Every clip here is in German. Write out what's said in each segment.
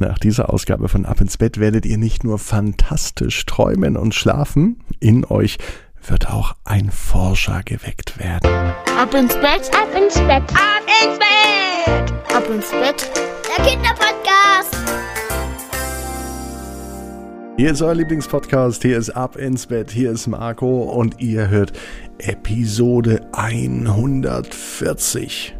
Nach dieser Ausgabe von Ab ins Bett werdet ihr nicht nur fantastisch träumen und schlafen, in euch wird auch ein Forscher geweckt werden. Ab ins Bett, ab ins Bett, ab ins Bett, ab ins Bett, der Kinderpodcast. Hier ist euer Lieblingspodcast, hier ist Ab ins Bett, hier ist Marco und ihr hört Episode 140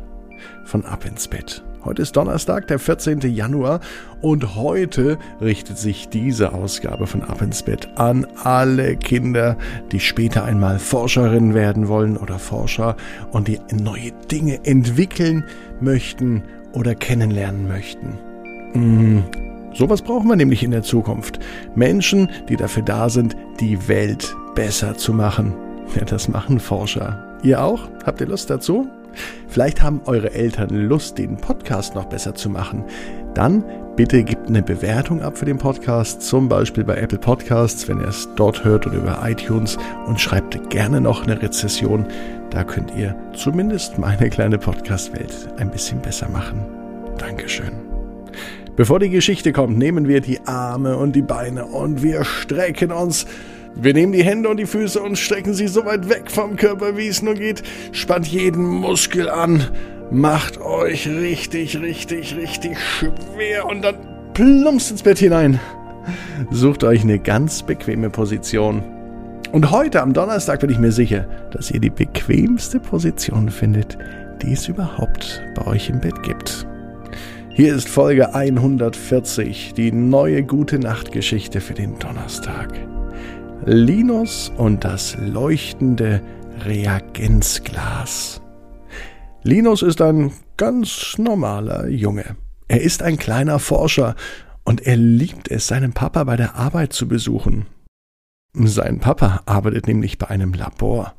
von Ab ins Bett. Heute ist Donnerstag, der 14. Januar und heute richtet sich diese Ausgabe von Ab ins Bett an alle Kinder, die später einmal Forscherin werden wollen oder Forscher und die neue Dinge entwickeln möchten oder kennenlernen möchten. Mmh. Sowas brauchen wir nämlich in der Zukunft. Menschen, die dafür da sind, die Welt besser zu machen. Ja, das machen Forscher. Ihr auch? Habt ihr Lust dazu? Vielleicht haben eure Eltern Lust, den Podcast noch besser zu machen. Dann bitte gebt eine Bewertung ab für den Podcast, zum Beispiel bei Apple Podcasts, wenn ihr es dort hört oder über iTunes und schreibt gerne noch eine Rezession. Da könnt ihr zumindest meine kleine Podcast-Welt ein bisschen besser machen. Dankeschön. Bevor die Geschichte kommt, nehmen wir die Arme und die Beine und wir strecken uns wir nehmen die Hände und die Füße und strecken sie so weit weg vom Körper, wie es nur geht. Spannt jeden Muskel an. Macht euch richtig, richtig, richtig schwer und dann plumpst ins Bett hinein. Sucht euch eine ganz bequeme Position. Und heute am Donnerstag bin ich mir sicher, dass ihr die bequemste Position findet, die es überhaupt bei euch im Bett gibt. Hier ist Folge 140, die neue gute Nachtgeschichte für den Donnerstag. Linus und das leuchtende Reagenzglas. Linus ist ein ganz normaler Junge. Er ist ein kleiner Forscher und er liebt es, seinen Papa bei der Arbeit zu besuchen. Sein Papa arbeitet nämlich bei einem Labor.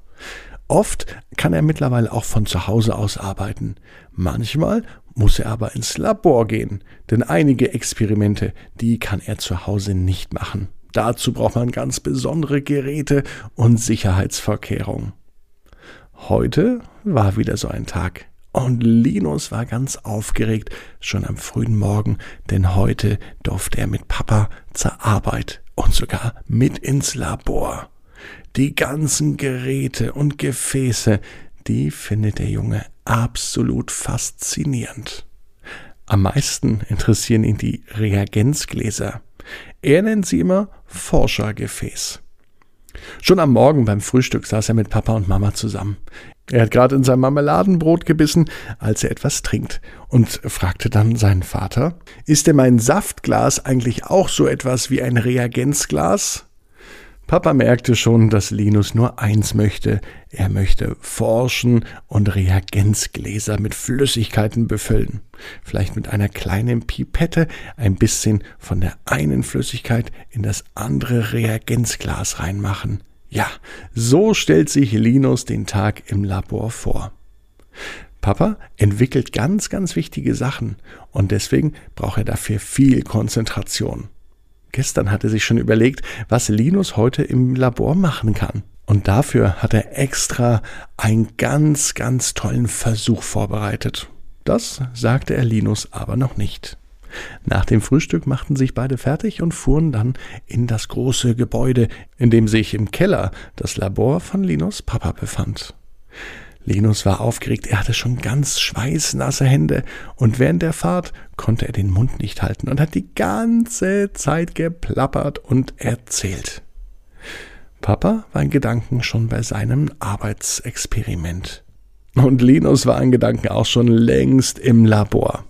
Oft kann er mittlerweile auch von zu Hause aus arbeiten. Manchmal muss er aber ins Labor gehen, denn einige Experimente, die kann er zu Hause nicht machen. Dazu braucht man ganz besondere Geräte und Sicherheitsvorkehrungen. Heute war wieder so ein Tag. Und Linus war ganz aufgeregt schon am frühen Morgen, denn heute durfte er mit Papa zur Arbeit und sogar mit ins Labor. Die ganzen Geräte und Gefäße, die findet der Junge absolut faszinierend. Am meisten interessieren ihn die Reagenzgläser. Er nennt sie immer Forschergefäß. Schon am Morgen beim Frühstück saß er mit Papa und Mama zusammen. Er hat gerade in sein Marmeladenbrot gebissen, als er etwas trinkt, und fragte dann seinen Vater, ist denn mein Saftglas eigentlich auch so etwas wie ein Reagenzglas? Papa merkte schon, dass Linus nur eins möchte. Er möchte forschen und Reagenzgläser mit Flüssigkeiten befüllen. Vielleicht mit einer kleinen Pipette ein bisschen von der einen Flüssigkeit in das andere Reagenzglas reinmachen. Ja, so stellt sich Linus den Tag im Labor vor. Papa entwickelt ganz, ganz wichtige Sachen und deswegen braucht er dafür viel Konzentration. Gestern hat er sich schon überlegt, was Linus heute im Labor machen kann. Und dafür hat er extra einen ganz, ganz tollen Versuch vorbereitet. Das sagte er Linus aber noch nicht. Nach dem Frühstück machten sich beide fertig und fuhren dann in das große Gebäude, in dem sich im Keller das Labor von Linus Papa befand. Linus war aufgeregt, er hatte schon ganz schweißnasse Hände und während der Fahrt konnte er den Mund nicht halten und hat die ganze Zeit geplappert und erzählt. Papa war in Gedanken schon bei seinem Arbeitsexperiment. Und Linus war in Gedanken auch schon längst im Labor.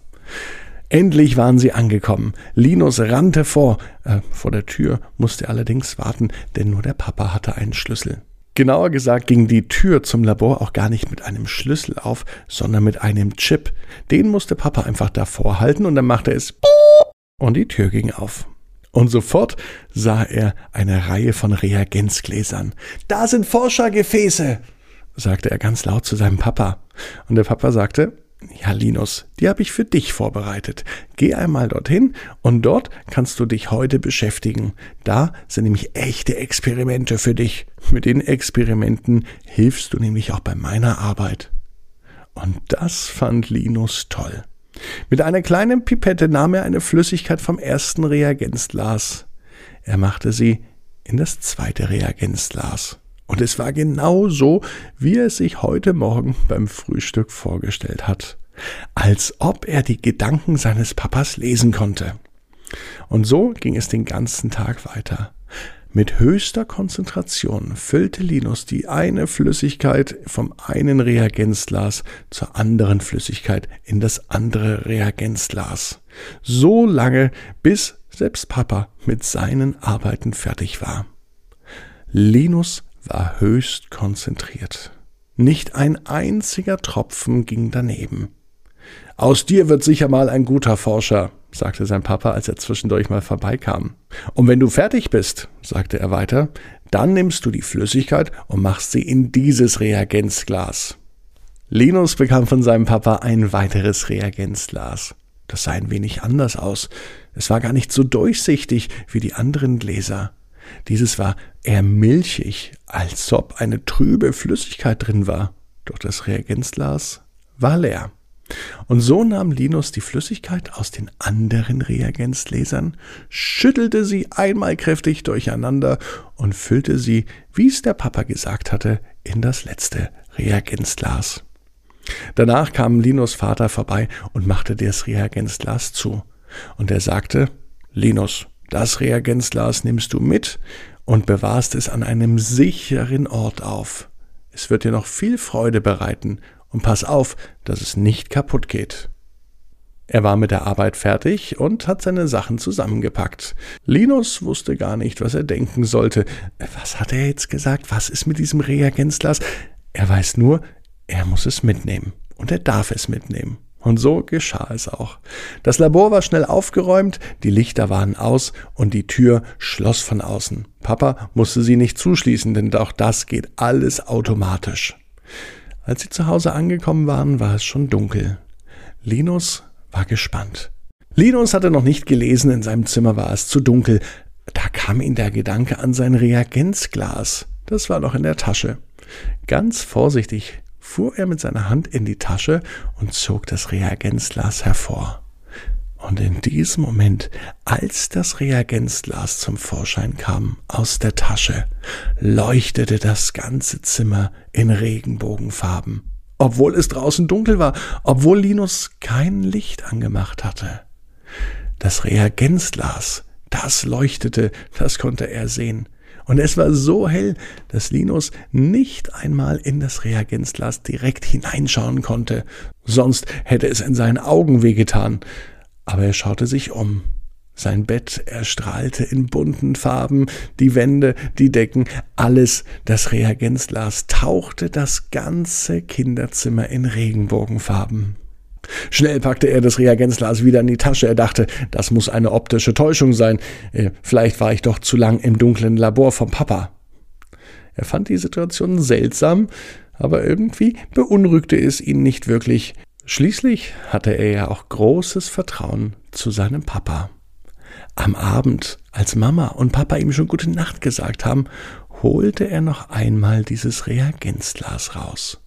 Endlich waren sie angekommen. Linus rannte vor. Äh, vor der Tür musste er allerdings warten, denn nur der Papa hatte einen Schlüssel. Genauer gesagt ging die Tür zum Labor auch gar nicht mit einem Schlüssel auf, sondern mit einem Chip. Den musste Papa einfach davor halten und dann machte es und die Tür ging auf. Und sofort sah er eine Reihe von Reagenzgläsern. Da sind Forschergefäße, sagte er ganz laut zu seinem Papa. Und der Papa sagte, ja, Linus, die habe ich für dich vorbereitet. Geh einmal dorthin und dort kannst du dich heute beschäftigen. Da sind nämlich echte Experimente für dich. Mit den Experimenten hilfst du nämlich auch bei meiner Arbeit. Und das fand Linus toll. Mit einer kleinen Pipette nahm er eine Flüssigkeit vom ersten Reagenzglas. Er machte sie in das zweite Reagenzglas. Und es war genau so, wie er es sich heute Morgen beim Frühstück vorgestellt hat. Als ob er die Gedanken seines Papas lesen konnte. Und so ging es den ganzen Tag weiter. Mit höchster Konzentration füllte Linus die eine Flüssigkeit vom einen Reagenzglas zur anderen Flüssigkeit in das andere Reagenzglas. So lange, bis selbst Papa mit seinen Arbeiten fertig war. Linus war höchst konzentriert. Nicht ein einziger Tropfen ging daneben. Aus dir wird sicher mal ein guter Forscher, sagte sein Papa, als er zwischendurch mal vorbeikam. Und wenn du fertig bist, sagte er weiter, dann nimmst du die Flüssigkeit und machst sie in dieses Reagenzglas. Linus bekam von seinem Papa ein weiteres Reagenzglas. Das sah ein wenig anders aus. Es war gar nicht so durchsichtig wie die anderen Gläser. Dieses war eher milchig, als ob eine trübe Flüssigkeit drin war. Doch das Reagenzglas war leer. Und so nahm Linus die Flüssigkeit aus den anderen Reagenzgläsern, schüttelte sie einmal kräftig durcheinander und füllte sie, wie es der Papa gesagt hatte, in das letzte Reagenzglas. Danach kam Linus Vater vorbei und machte das Reagenzglas zu. Und er sagte, Linus, das Reagenzglas nimmst du mit und bewahrst es an einem sicheren Ort auf. Es wird dir noch viel Freude bereiten und pass auf, dass es nicht kaputt geht. Er war mit der Arbeit fertig und hat seine Sachen zusammengepackt. Linus wusste gar nicht, was er denken sollte. Was hat er jetzt gesagt? Was ist mit diesem Reagenzglas? Er weiß nur, er muss es mitnehmen. Und er darf es mitnehmen. Und so geschah es auch. Das Labor war schnell aufgeräumt, die Lichter waren aus und die Tür schloss von außen. Papa musste sie nicht zuschließen, denn auch das geht alles automatisch. Als sie zu Hause angekommen waren, war es schon dunkel. Linus war gespannt. Linus hatte noch nicht gelesen, in seinem Zimmer war es zu dunkel. Da kam ihm der Gedanke an sein Reagenzglas. Das war noch in der Tasche. Ganz vorsichtig fuhr er mit seiner Hand in die Tasche und zog das Reagenzglas hervor. Und in diesem Moment, als das Reagenzglas zum Vorschein kam aus der Tasche, leuchtete das ganze Zimmer in Regenbogenfarben, obwohl es draußen dunkel war, obwohl Linus kein Licht angemacht hatte. Das Reagenzglas, das leuchtete, das konnte er sehen. Und es war so hell, dass Linus nicht einmal in das Reagenzglas direkt hineinschauen konnte, sonst hätte es in seinen Augen wehgetan aber er schaute sich um. Sein Bett erstrahlte in bunten Farben, die Wände, die Decken, alles, das Reagenzglas tauchte das ganze Kinderzimmer in Regenbogenfarben. Schnell packte er das Reagenzglas wieder in die Tasche. Er dachte, das muss eine optische Täuschung sein. Äh, vielleicht war ich doch zu lang im dunklen Labor vom Papa. Er fand die Situation seltsam, aber irgendwie beunruhigte es ihn nicht wirklich. Schließlich hatte er ja auch großes Vertrauen zu seinem Papa. Am Abend, als Mama und Papa ihm schon gute Nacht gesagt haben, holte er noch einmal dieses Reagenzglas raus.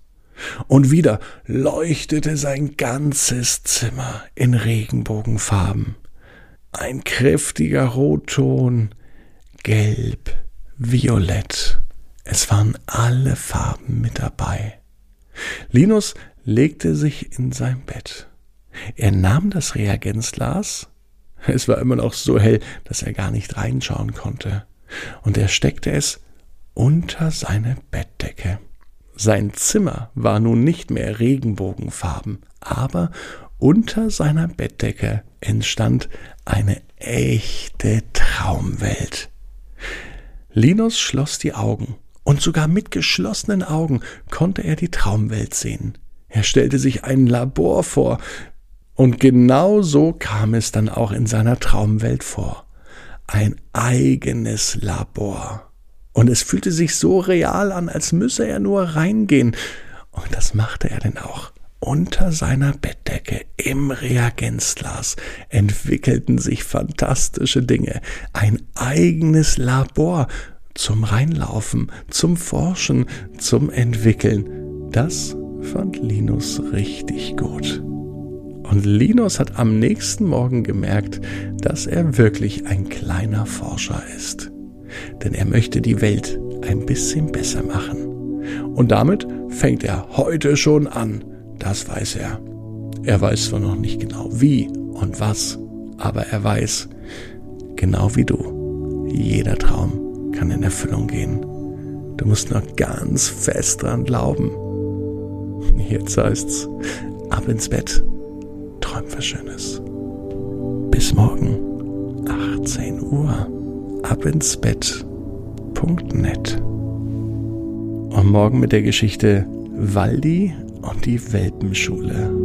Und wieder leuchtete sein ganzes Zimmer in Regenbogenfarben. Ein kräftiger Rotton, gelb, violett. Es waren alle Farben mit dabei. Linus legte sich in sein Bett. Er nahm das Reagenzglas, es war immer noch so hell, dass er gar nicht reinschauen konnte, und er steckte es unter seine Bettdecke. Sein Zimmer war nun nicht mehr regenbogenfarben, aber unter seiner Bettdecke entstand eine echte Traumwelt. Linus schloss die Augen, und sogar mit geschlossenen Augen konnte er die Traumwelt sehen. Er stellte sich ein Labor vor, und genau so kam es dann auch in seiner Traumwelt vor. Ein eigenes Labor. Und es fühlte sich so real an, als müsse er nur reingehen. Und das machte er denn auch. Unter seiner Bettdecke im Reagenzglas entwickelten sich fantastische Dinge. Ein eigenes Labor zum Reinlaufen, zum Forschen, zum Entwickeln. Das fand Linus richtig gut. Und Linus hat am nächsten Morgen gemerkt, dass er wirklich ein kleiner Forscher ist. Denn er möchte die Welt ein bisschen besser machen. Und damit fängt er heute schon an. Das weiß er. Er weiß zwar noch nicht genau wie und was, aber er weiß, genau wie du, jeder Traum kann in Erfüllung gehen. Du musst nur ganz fest dran glauben. Jetzt heißt's, ab ins Bett, träum was Schönes. Bis morgen, 18 Uhr, ab ins Bett.net. Und morgen mit der Geschichte Waldi und die Welpenschule.